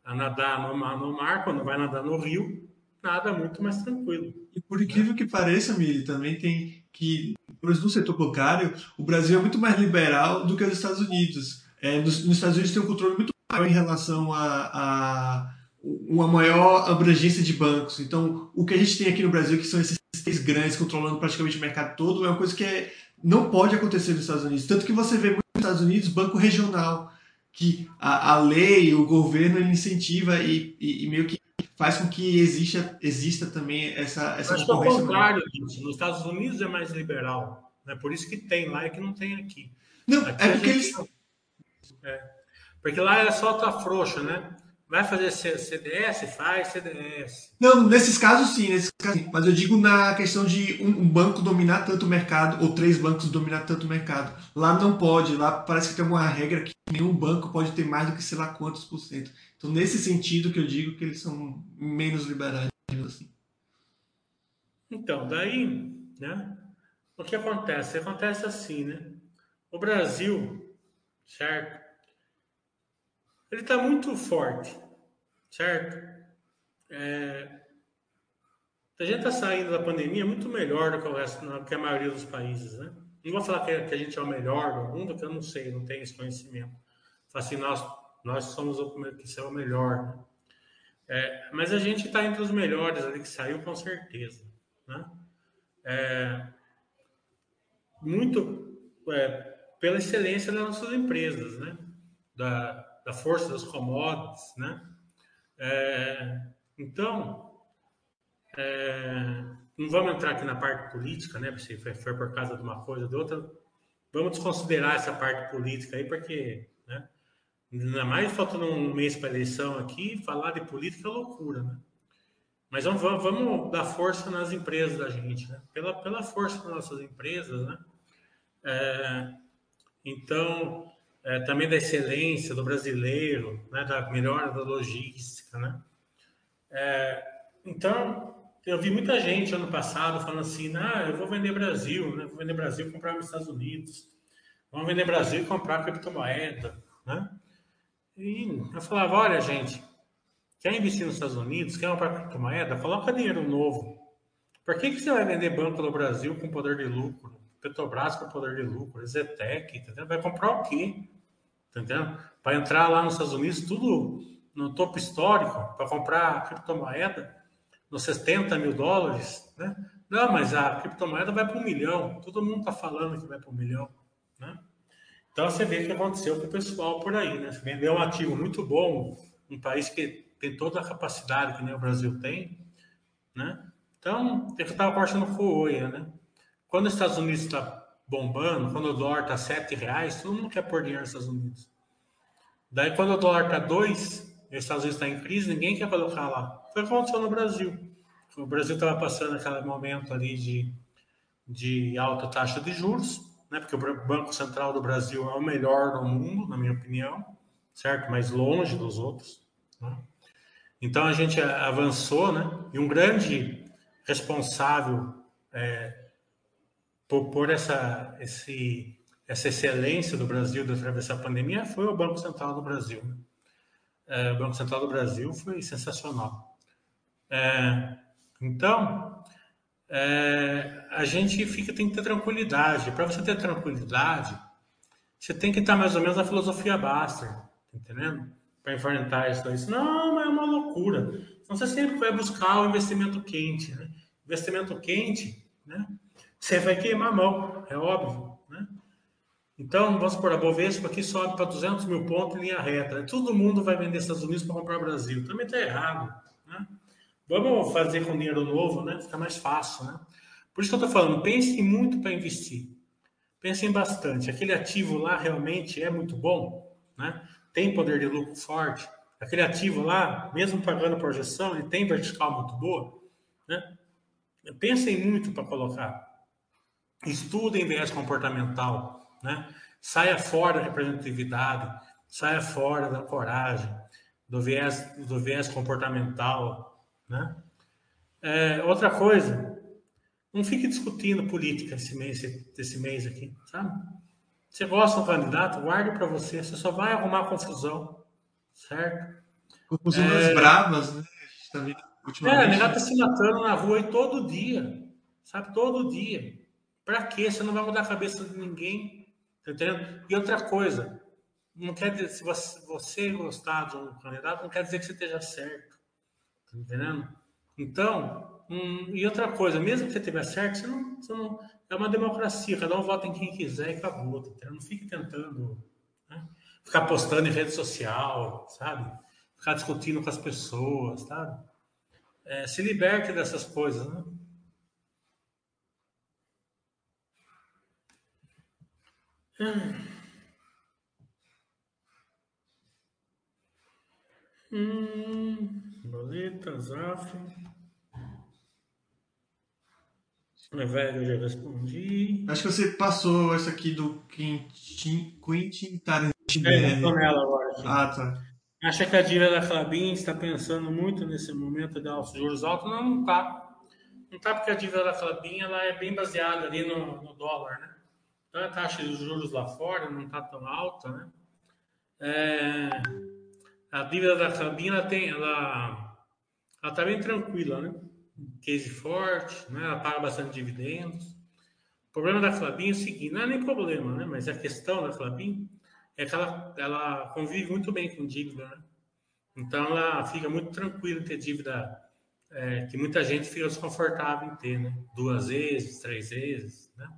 a nadar no, no mar, quando vai nadar no rio, nada muito mais tranquilo. E por incrível que pareça, Mili, também tem que, no setor bancário, o Brasil é muito mais liberal do que os Estados Unidos. É, nos, nos Estados Unidos tem um controle muito maior em relação a, a uma maior abrangência de bancos. Então, o que a gente tem aqui no Brasil, que são esses três grandes controlando praticamente o mercado todo, é uma coisa que é, não pode acontecer nos Estados Unidos. Tanto que você vê muito nos Estados Unidos banco regional, que a, a lei, o governo ele incentiva e, e, e, meio que faz com que exista, exista também essa, essa Acho concorrência. Contrário disso. Nos Estados Unidos é mais liberal. Né? Por isso que tem lá e que não tem aqui. Não, aqui é porque eles. É. Porque lá é só tá frouxa, né? Vai fazer CDS? Faz CDS. Não, nesses casos sim, nesses casos sim. Mas eu digo na questão de um, um, banco dominar tanto o mercado, ou três bancos dominar tanto o mercado. Lá não pode, lá parece que tem uma regra que nenhum banco pode ter mais do que sei lá quantos por cento. Então, nesse sentido que eu digo que eles são menos liberais, assim. Então, daí, né? O que acontece? Acontece assim, né? O Brasil, certo? ele está muito forte, certo? É, a gente está saindo da pandemia muito melhor do que, o resto, do que a maioria dos países, né? Não vou falar que, a gente é o melhor do mundo, que eu não sei, não tenho esse conhecimento. Assim, nós, nós somos o que o melhor? É, mas a gente está entre os melhores ali que saiu com certeza, né? É, muito é, pela excelência das nossas empresas, né? Da, da força das commodities, né? É, então, é, não vamos entrar aqui na parte política, né? Se foi, foi por causa de uma coisa ou de outra, vamos desconsiderar essa parte política aí, porque, né? Ainda mais faltando um mês para a eleição aqui, falar de política é loucura, né? Mas vamos, vamos dar força nas empresas da gente, né? Pela, pela força das nossas empresas, né? É, então, é, também da excelência do brasileiro, né, da melhora da logística, né? É, então, eu vi muita gente ano passado falando assim, ah, eu vou vender Brasil, né? Vou vender Brasil e comprar nos Estados Unidos. Vamos vender Brasil e comprar criptomoeda, né? E eu falava, olha, gente, quer investir nos Estados Unidos, quer comprar criptomoeda, coloca dinheiro novo. Por que, que você vai vender banco no Brasil com poder de lucro? Petrobras com poder de lucro, Zetec, entendeu? Vai comprar o quê? Entendendo? Para entrar lá nos Estados Unidos, tudo no topo histórico, para comprar criptomoeda nos 70 mil dólares, né? Não, mas a criptomoeda vai para um milhão. Todo mundo está falando que vai para um milhão, né? Então você vê o que aconteceu com o pessoal por aí, né? Vendeu um ativo muito bom, um país que tem toda a capacidade que nem o Brasil tem, né? Então, eu estava conversando com o Oia, né? Quando os Estados Unidos está bombando, quando o dólar está sete reais, todo mundo quer pôr dinheiro nos Estados Unidos. Daí quando o dólar está dois, os Estados Unidos está em crise, ninguém quer colocar lá. Foi o que aconteceu no Brasil. O Brasil estava passando aquele momento ali de, de alta taxa de juros, né? porque o Banco Central do Brasil é o melhor do mundo, na minha opinião, certo? Mas longe dos outros. Né? Então a gente avançou, né? E um grande responsável é, por, por essa, esse, essa excelência do Brasil de atravessar a pandemia foi o Banco Central do Brasil. Né? É, o Banco Central do Brasil foi sensacional. É, então, é, a gente fica, tem que ter tranquilidade. Para você ter tranquilidade, você tem que estar mais ou menos na filosofia Baster, tá entendendo? Para enfrentar isso daí. Não, mas é uma loucura. Então, você sempre vai buscar o investimento quente, né? investimento quente, né? Você vai queimar a mão, é óbvio, né? Então, vamos supor, a Bovespa aqui sobe para 200 mil pontos em linha reta. Todo mundo vai vender Estados Unidos para comprar Brasil. Também está errado, né? Vamos fazer com dinheiro novo, né? Fica mais fácil, né? Por isso que eu estou falando, pense muito para investir. Pensem bastante. Aquele ativo lá realmente é muito bom, né? Tem poder de lucro forte. Aquele ativo lá, mesmo pagando projeção, ele tem vertical muito boa, né? Pensem muito para colocar. Estudem viés comportamental, né? Saia fora da representatividade, saia fora da coragem, do viés, do viés comportamental, né? É, outra coisa, não fique discutindo política esse mês, esse mês aqui, sabe? Você gosta do candidato, guarde para você, você só vai arrumar confusão, certo? Confusão é... bravas, né? A gente tá vendo ultimamente. É, a negada tá se matando na rua aí todo dia, sabe? Todo dia. Para quê? Você não vai mudar a cabeça de ninguém, tá entendendo? E outra coisa, não quer dizer, se você, você gostar de um candidato, não quer dizer que você esteja certo, tá entendendo? Então, hum, e outra coisa, mesmo que você estiver certo, você não, você não, é uma democracia, cada um vota em quem quiser e acabou, tá entendendo? Não fique tentando né? ficar postando em rede social, sabe? Ficar discutindo com as pessoas, sabe? É, se liberte dessas coisas, né? Hum, boleta, Zaf. É velho, eu já respondi. Acho que você passou essa aqui do Quentin, Quentin Tarantino. É, tô nela agora. Aqui. Ah, tá. Acha que a dívida da Clabin está pensando muito nesse momento de altos juros altos? Não, não está. Não está porque a dívida da Clabin ela é bem baseada ali no, no dólar, né? Então a taxa de juros lá fora não está tão alta, né? É, a dívida da ela tem, ela, ela está bem tranquila, né? Case forte, né? Ela paga bastante dividendos. O problema da Clabin é o seguinte, não é nem problema, né? Mas a questão da Clabin é que ela, ela convive muito bem com dívida, né? Então ela fica muito tranquila em ter dívida é, que muita gente fica desconfortável em ter, né? Duas vezes, três vezes, né?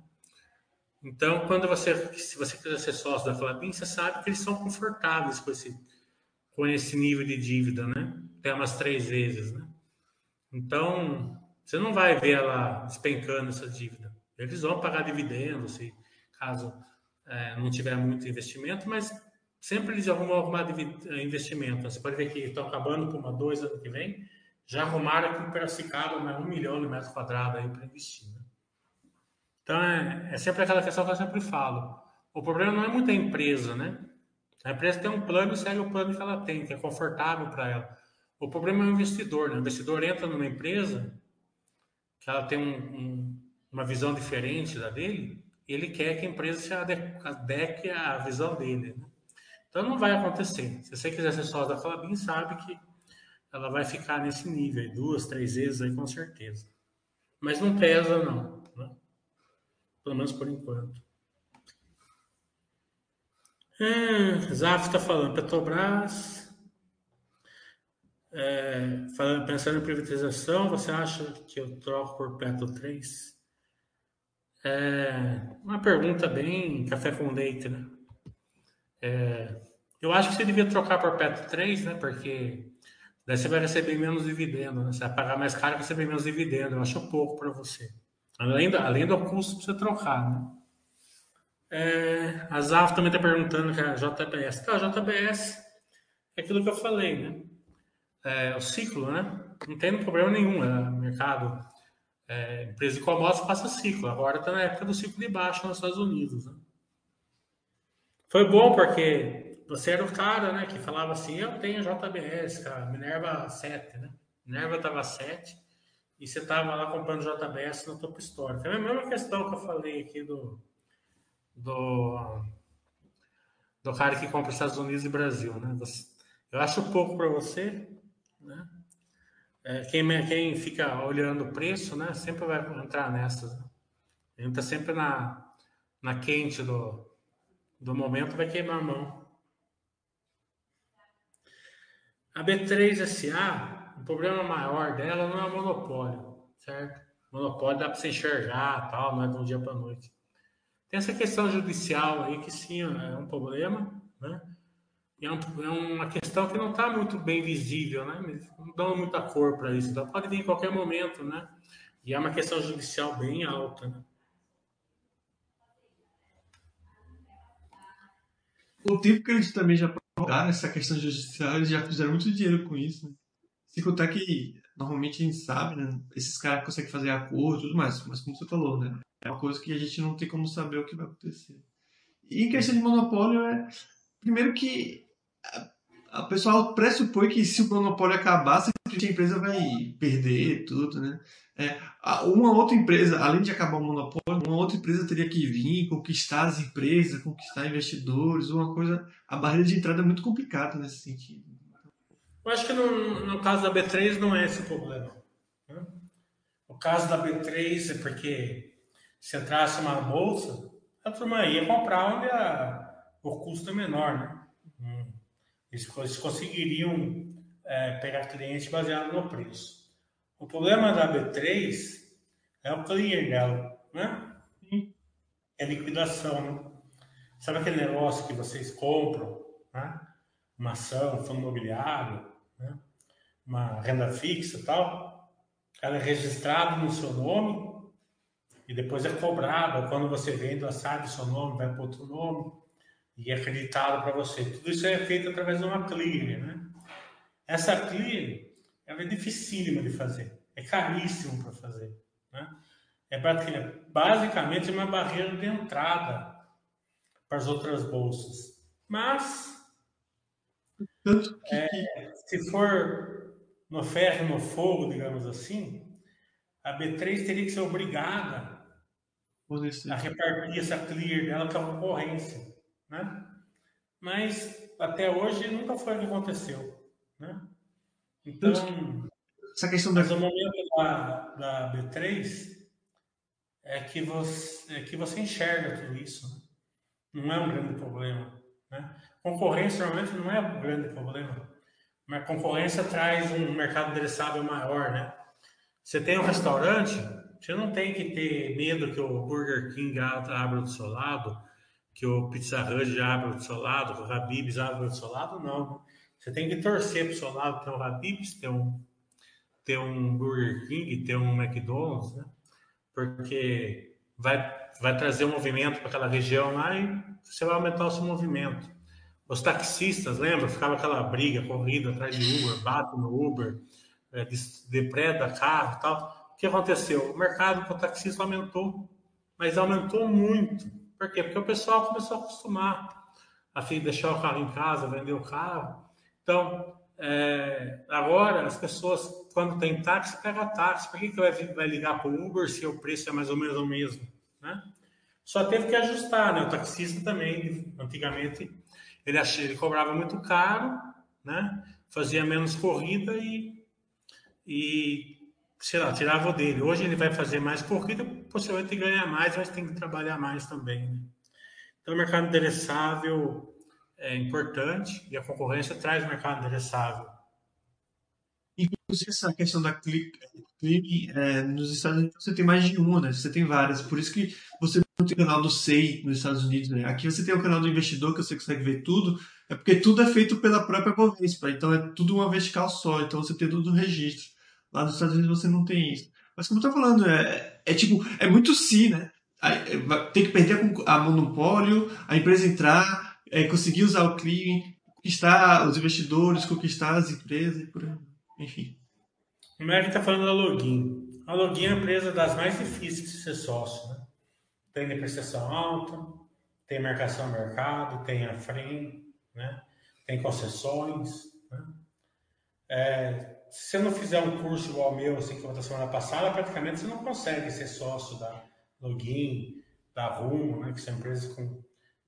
Então, quando você, se você quiser ser sócio da Clabin, você sabe que eles são confortáveis com esse, com esse nível de dívida, né? Até umas três vezes, né? Então, você não vai ver ela despencando essa dívida. Eles vão pagar dividendos, se caso é, não tiver muito investimento, mas sempre eles arrumam arrumar investimento. Você pode ver que estão acabando com uma dois ano que vem, já arrumaram aqui em Piracicaba né, um milhão de metros quadrados aí para investir. Né? Então é, é, sempre aquela questão que eu sempre falo. O problema não é muita empresa, né? A empresa tem um plano e segue o plano que ela tem, que é confortável para ela. O problema é o investidor, né? O investidor entra numa empresa que ela tem um, um, uma visão diferente da dele, ele quer que a empresa se adeque à visão dele. Né? Então não vai acontecer. Se você quiser ser sócio da Clabin, sabe que ela vai ficar nesse nível, duas, três vezes aí com certeza. Mas não pesa não, né? pelo menos por enquanto. Hum, Zaf está falando, Petrobras, é, falando, pensando em privatização, você acha que eu troco por Petro 3? É uma pergunta bem café com leite, né? É, eu acho que você devia trocar por Petro 3, né? Porque daí você vai receber menos dividendo, né? Você vai pagar mais caro e receber menos dividendo. Eu acho pouco para você. Além do, além do custo para você trocar, né? É, a Zaf também está perguntando que a JBS. Tá, a JBS é aquilo que eu falei, né? É, o ciclo, né? Não tem problema nenhum. É mercado é, empresa de commodities passa ciclo. Agora está na época do ciclo de baixa nos Estados Unidos. Né? Foi bom porque você era o cara né, que falava assim: eu tenho JBS, cara, Minerva 7, né? Minerva estava 7 e você estava lá comprando JBS no topo histórico. É a mesma questão que eu falei aqui do, do, do cara que compra Estados Unidos e Brasil. Né? Eu acho pouco para você, né? é, quem, quem fica olhando o preço, né, sempre vai entrar nessas. Né? Entra sempre na, na quente do, do momento, vai queimar a mão. A B3SA, o problema maior dela não é o monopólio, certo? monopólio dá para você enxergar, tal, não é de um dia para noite. Tem essa questão judicial aí que sim é um problema, né? E é, um, é uma questão que não está muito bem visível, né? Não dão muita cor para isso. Então pode vir em qualquer momento, né? E é uma questão judicial bem alta, né? O tempo que eles também já prorrogaram essa questão judicial, eles já fizeram muito dinheiro com isso, né? Sem contar que normalmente a gente sabe, né? Esses caras conseguem fazer acordo e tudo mais, mas como você falou, né? É uma coisa que a gente não tem como saber o que vai acontecer. E em questão de monopólio, é. Primeiro que a, a pessoal pressupõe que se o monopólio acabar, a empresa vai perder tudo, né? É, uma outra empresa, além de acabar o monopólio, uma outra empresa teria que vir, conquistar as empresas, conquistar investidores, uma coisa. A barreira de entrada é muito complicada nesse sentido. Eu acho que no, no caso da B3 não é esse o problema. Né? O caso da B3 é porque se entrasse uma bolsa, a turma ia comprar onde a, o custo é menor, né? Hum. Eles, eles conseguiriam é, pegar cliente baseado no preço. O problema da B3 é o clear dela, né? É liquidação, né? Sabe aquele negócio que vocês compram, né? Uma ação, um fundo imobiliário, né? uma renda fixa e tal, ela é registrada no seu nome e depois é cobrada. Quando você vende, ela sai do seu nome, vai para outro nome e é acreditado para você. Tudo isso é feito através de uma clear, né? Essa clear é dificílima de fazer, é caríssimo para fazer, né? É basicamente uma barreira de entrada para as outras bolsas. Mas é, se for no ferro no fogo, digamos assim, a B3 teria que ser obrigada a repartir essa clear dela com a concorrência, né? Mas até hoje nunca foi o que aconteceu, né? Então, essa questão da... mas o momento da, da B3 é que você é que você enxerga tudo isso, né? não é um grande problema, né? Concorrência normalmente não é um grande problema, mas concorrência traz um mercado endereçável maior, né? Você tem um restaurante, você não tem que ter medo que o Burger King abra do seu lado, que o Pizza Hut abra do seu lado, que o Habib's abra do seu lado, não. Você tem que torcer para o seu lado ter um Habib's, ter um, ter um Burger King, ter um McDonald's, né? Porque vai, vai trazer um movimento para aquela região lá e você vai aumentar o seu movimento. Os taxistas, lembra? Ficava aquela briga, corrida atrás de Uber, bate no Uber, é, depreda carro e tal. O que aconteceu? O mercado com o taxista aumentou, mas aumentou muito. Por quê? Porque o pessoal começou a acostumar a deixar o carro em casa, vender o carro. Então, é, agora as pessoas, quando tem táxi, pega táxi. Por que, que vai, vai ligar para o Uber se o preço é mais ou menos o mesmo? Né? Só teve que ajustar, né? O taxista também, antigamente, ele, ele cobrava muito caro, né? Fazia menos corrida e, e, sei lá, tirava o dele. Hoje ele vai fazer mais corrida, possivelmente ganhar mais, mas tem que trabalhar mais também. Né? Então, o mercado endereçável é importante e a concorrência traz o mercado endereçável. Inclusive, essa questão da clique, é, nos Estados Unidos você tem mais de uma, né? Você tem várias. Por isso que você não tem o canal do SEI nos Estados Unidos, né? Aqui você tem o canal do investidor, que você consegue ver tudo. É porque tudo é feito pela própria Bovespa. Então é tudo uma vertical só. Então você tem tudo no registro. Lá nos Estados Unidos você não tem isso. Mas como eu tô falando, é, é tipo, é muito si, né? Tem que perder a, a monopólio, a empresa entrar, é, conseguir usar o clearing, conquistar os investidores, conquistar as empresas e por aí. Enfim. O Merck está falando da Login. A Login é a empresa das mais difíceis de ser sócio. Né? Tem depreciação alta, tem marcação ao mercado, tem a frame, né? tem concessões. Né? É, se você não fizer um curso igual ao meu, assim, que eu da semana passada, praticamente você não consegue ser sócio da Login, da Rumo, né? que são empresas com,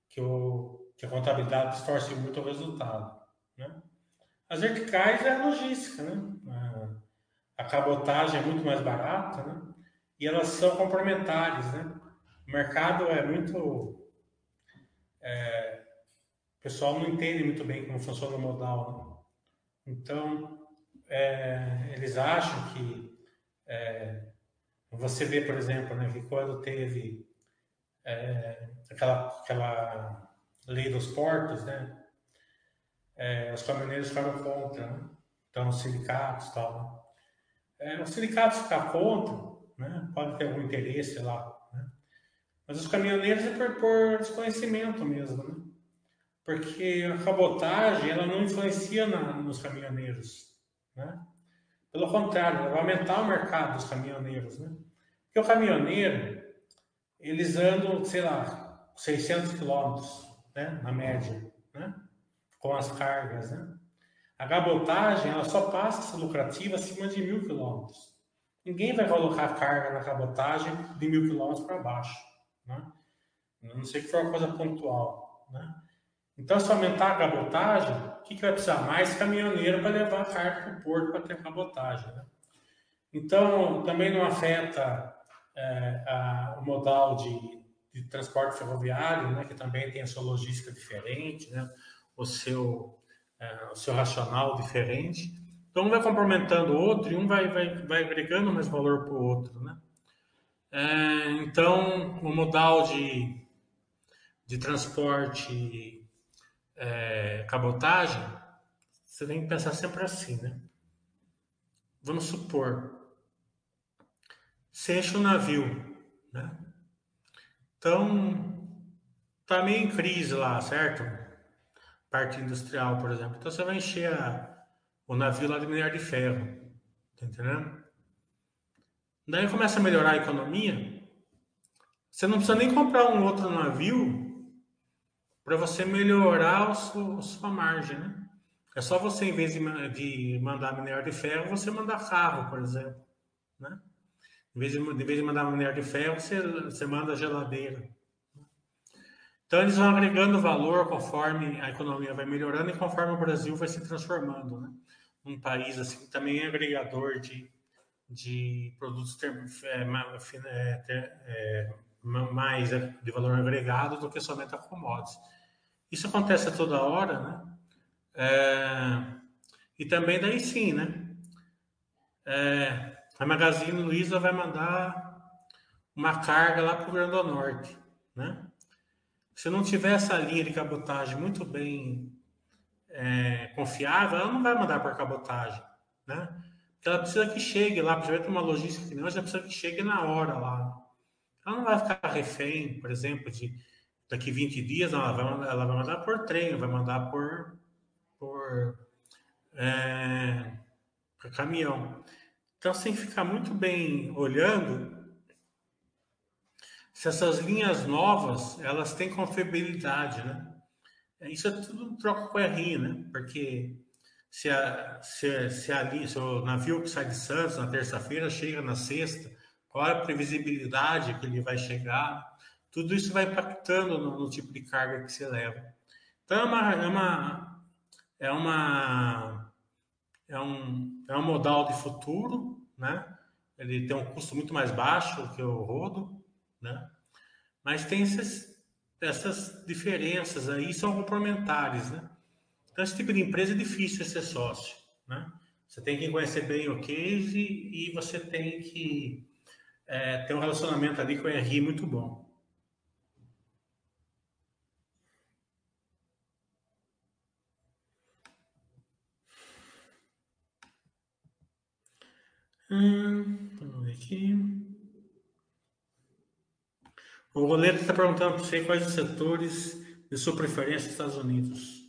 que, o, que a contabilidade distorce muito o resultado. Né? As verticais é a logística, né? A, cabotagem é muito mais barata, né? E elas são complementares, né? O mercado é muito... É, o pessoal não entende muito bem como funciona o modal, né? Então, é, eles acham que é, você vê, por exemplo, né, que quando teve é, aquela, aquela lei dos portos, né, é, os caminhoneiros ficaram contra, né? então os sindicatos e tal. É, os sindicatos ficar contra, né, pode ter algum interesse lá, né? mas os caminhoneiros é por, por desconhecimento mesmo, né? porque a cabotagem ela não influencia na, nos caminhoneiros, né? Pelo contrário, ela vai aumentar o mercado dos caminhoneiros, né? Porque o caminhoneiro, eles andam, sei lá, 600 quilômetros, né? Na média, né? Com as cargas, né? A cabotagem, ela só passa a ser lucrativa acima de mil quilômetros. Ninguém vai colocar carga na cabotagem de mil quilômetros para baixo, né? A não sei que for uma coisa pontual, né? Então, se aumentar a cabotagem, o que, que vai precisar? Mais caminhoneiro para levar a carga para o porto para ter cabotagem. Né? Então, também não afeta é, a, o modal de, de, transporte ferroviário, né, que também tem a sua logística diferente, né, o, seu, é, o seu racional diferente. Então, um vai complementando o outro e um vai, vai, vai agregando mais valor para o outro. Né? É, então, o modal de, de transporte é, cabotagem, você tem que pensar sempre assim, né? Vamos supor, você enche um navio, né? Então, tá meio em crise lá, certo? Parte industrial, por exemplo. Então, você vai encher a, o navio lá de minério de ferro, tá entendendo? Daí começa a melhorar a economia, você não precisa nem comprar um outro navio para você melhorar a sua, margem, né? É só você, em vez de, de, mandar minério de ferro, você mandar carro, por exemplo, né? Em vez de, em vez de mandar minério de ferro, você, você manda geladeira. Então, eles vão agregando valor conforme a economia vai melhorando e conforme o Brasil vai se transformando, né? Um país, assim, que também é agregador de, de produtos ter, é, é, é, mais de valor agregado do que somente a commodities. Isso acontece toda hora, né? É, e também daí sim, né? É, a Magazine Luiza vai mandar uma carga lá para o Grande do Norte, né? Se não tiver essa linha de cabotagem muito bem é, confiável, ela não vai mandar por cabotagem, né? Porque ela precisa que chegue lá, principalmente uma logística que não, ela precisa que chegue na hora lá. Ela não vai ficar refém, por exemplo, de daqui 20 dias ela vai, ela vai mandar por trem, vai mandar por, por, é, por caminhão. Então você tem que ficar muito bem olhando se essas linhas novas elas têm confiabilidade, né? Isso é tudo troca com RI, né? Porque se, a, se, se, ali, se o navio que sai de Santos na terça-feira chega na sexta, qual é a previsibilidade que ele vai chegar? Tudo isso vai impactando no, no tipo de carga que você leva. Então é uma, é uma, é uma, é um, é um modal de futuro, né? Ele tem um custo muito mais baixo que o rodo, né? Mas tem esses, essas diferenças aí, são complementares, né? Então esse tipo de empresa é difícil ser sócio, né? Você tem que conhecer bem o case e você tem que é, ter um relacionamento ali com o RI muito bom. Vamos ver aqui. O goleiro está perguntando para você quais os setores de sua preferência nos Estados Unidos.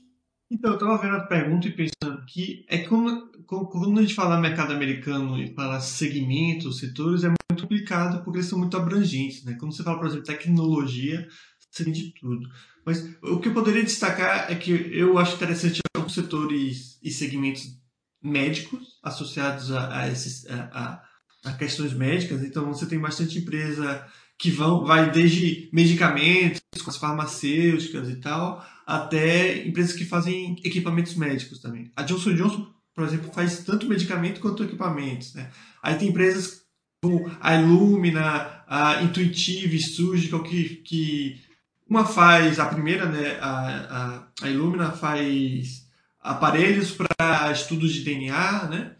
Então, eu estava vendo a pergunta e pensando que é como, quando a gente fala mercado americano e fala segmentos, setores, é muito complicado porque eles são muito abrangentes. Né? Quando você fala, por exemplo, tecnologia, você tem de tudo. Mas o que eu poderia destacar é que eu acho interessante alguns setores e segmentos médicos associados a, a esses, a, a, questões médicas. Então, você tem bastante empresa que vão, vai desde medicamentos, com as farmacêuticas e tal, até empresas que fazem equipamentos médicos também. A Johnson Johnson, por exemplo, faz tanto medicamento quanto equipamentos. Né? Aí tem empresas como a Illumina, a Intuitive Surgical, que, que uma faz, a primeira, né, a, a, a Illumina faz aparelhos para estudos de DNA, né?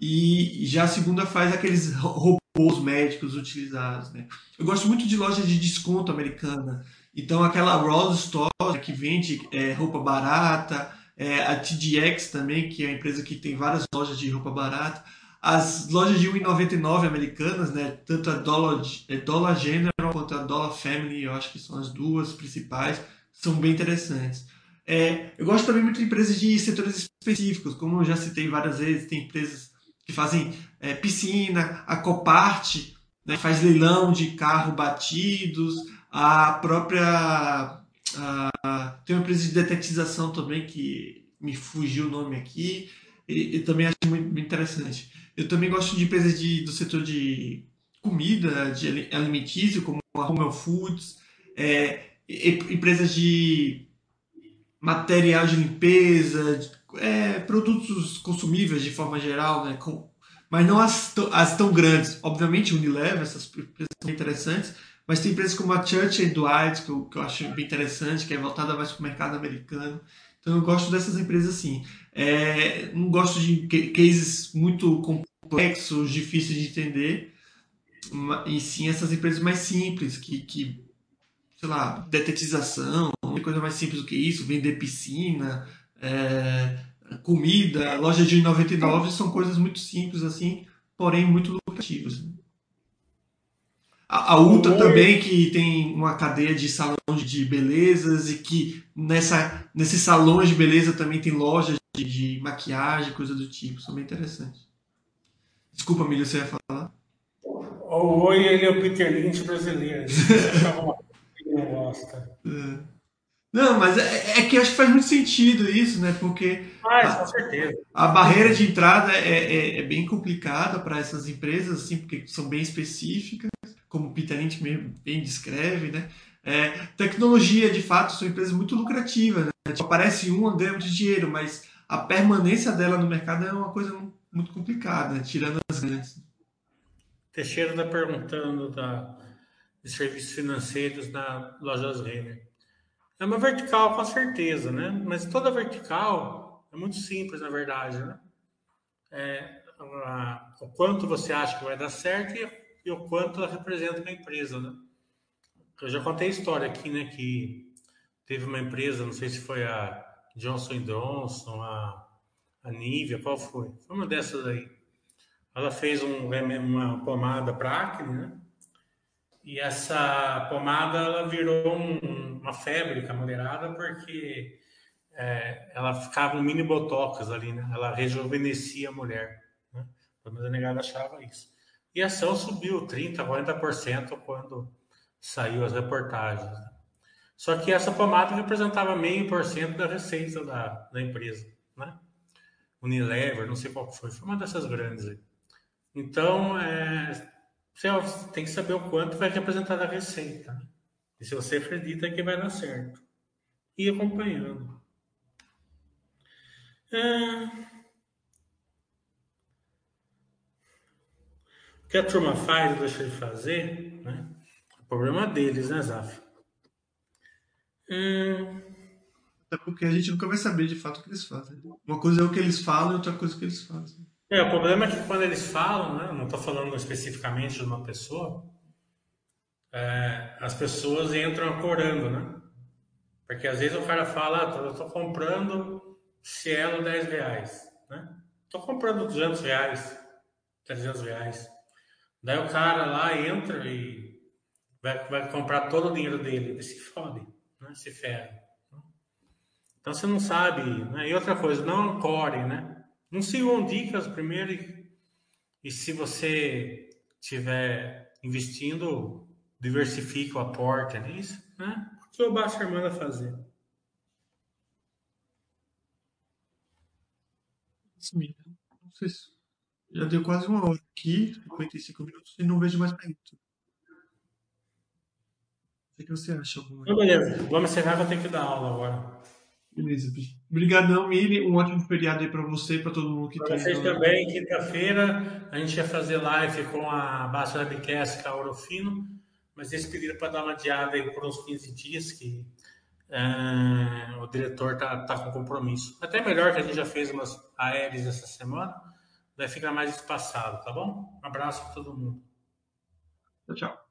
E já a segunda faz aqueles robôs médicos utilizados. Né? Eu gosto muito de loja de desconto americana. Então, aquela Rose Store que vende é, roupa barata, é, a TDX também, que é uma empresa que tem várias lojas de roupa barata. As lojas de 1,99 americanas, né, tanto a Dollar, é, Dollar General quanto a Dollar Family, eu acho que são as duas principais, são bem interessantes. É, eu gosto também muito de empresas de setores específicos, como eu já citei várias vezes, tem empresas que fazem é, piscina, a Copart né, faz leilão de carro batidos, a própria. A, tem uma empresa de detetização também que me fugiu o nome aqui, e, e também acho muito, muito, interessante. Eu também gosto de empresas de, do setor de comida, de alimentício, como a Home Foods, é, empresas de material de limpeza, é, produtos consumíveis de forma geral, né? Com, mas não as, as tão grandes. Obviamente, Unilever, essas empresas são interessantes, mas tem empresas como a Church Dwight, que eu, que eu acho bem interessante, que é voltada mais para o mercado americano. Então, eu gosto dessas empresas assim. É, não gosto de cases muito complexos, difíceis de entender, e sim essas empresas mais simples, que, que sei lá, detetização, coisa mais simples do que isso, vender piscina, é, comida, loja de 99 são coisas muito simples assim, porém muito lucrativas. A, a Ulta também, que tem uma cadeia de salões de belezas e que nessa, nesses salões de beleza também tem lojas de, de maquiagem, coisa do tipo, são bem interessantes. Desculpa, Milho, você ia falar? O Oi, ele é o Peter Lynch brasileiro. Não gosta. É. Não, mas é, é, que eu acho que faz muito sentido isso, né? Porque com certeza. A, barreira de entrada é, é, é bem complicada para essas empresas, assim, porque são bem específicas, como o Peter Lynch bem descreve, né? É, tecnologia, de fato, são empresas muito lucrativas, né? Tipo, aparece uma, ganha muito dinheiro, mas a permanência dela no mercado é uma coisa muito complicada, né? tirando as grandes. Teixeira está perguntando da, de serviços financeiros na Lojas Renner. É uma vertical, com certeza, né? Mas toda vertical é muito simples, na verdade, né? É, a, o quanto você acha que vai dar certo e, e o quanto ela representa uma empresa, né? Eu já contei a história aqui, né? Que teve uma empresa, não sei se foi a Johnson Johnson, a, a Nivea, qual foi? Foi uma dessas aí. Ela fez um, uma pomada para acne, né? E essa pomada ela virou um, uma febre com a mulherada porque é, ela ficava um mini botox ali, né? Ela rejuvenescia a mulher. Né? Pelo menos a negada achava isso. E a ação subiu 30%, 40% quando saiu as reportagens. Né? Só que essa pomada representava meio por cento da receita da, da empresa, né? Unilever, não sei qual foi, foi uma dessas grandes aí. Então, é, você tem que saber o quanto vai representar da receita. E se você acredita que vai dar certo. E acompanhando. É... O que a turma faz, deixa de fazer, né? O problema deles, né, Zaf? É... Até porque a gente nunca vai saber de fato o que eles fazem. Uma coisa é o que eles falam e outra coisa é o que eles fazem. É, o problema é que quando eles falam, né, não estou falando especificamente de uma pessoa, é, as pessoas entram acorando, né? Porque às vezes o cara fala, ah, estou comprando Cielo 10 reais, né? Estou comprando 200 reais, 300 reais. Daí o cara lá entra e vai, vai comprar todo o dinheiro dele, ele se fode, né? se ferra. Então você não sabe, né? E outra coisa, não ancore, né? Não sigam dicas primeiro e, e se você estiver investindo, diversifique o aporte nisso, né? O que o Baixa manda fazer? Não sei se já deu quase uma hora aqui, 55 minutos, e não vejo mais perguntas. O que você acha? Alguma? Beleza, vamos encerrar eu tenho que dar aula agora. Beleza, Obrigadão, Mili. Um ótimo feriado aí para você e para todo mundo que Para vocês também. Quinta-feira a gente ia fazer live com a Baixa Webcast, com a Orofino, mas eles pediram para dar uma adiada aí por uns 15 dias, que é, o diretor tá, tá com compromisso. Até melhor que a gente já fez umas aéreas essa semana, vai ficar mais espaçado, tá bom? Um abraço para todo mundo. Tchau, tchau.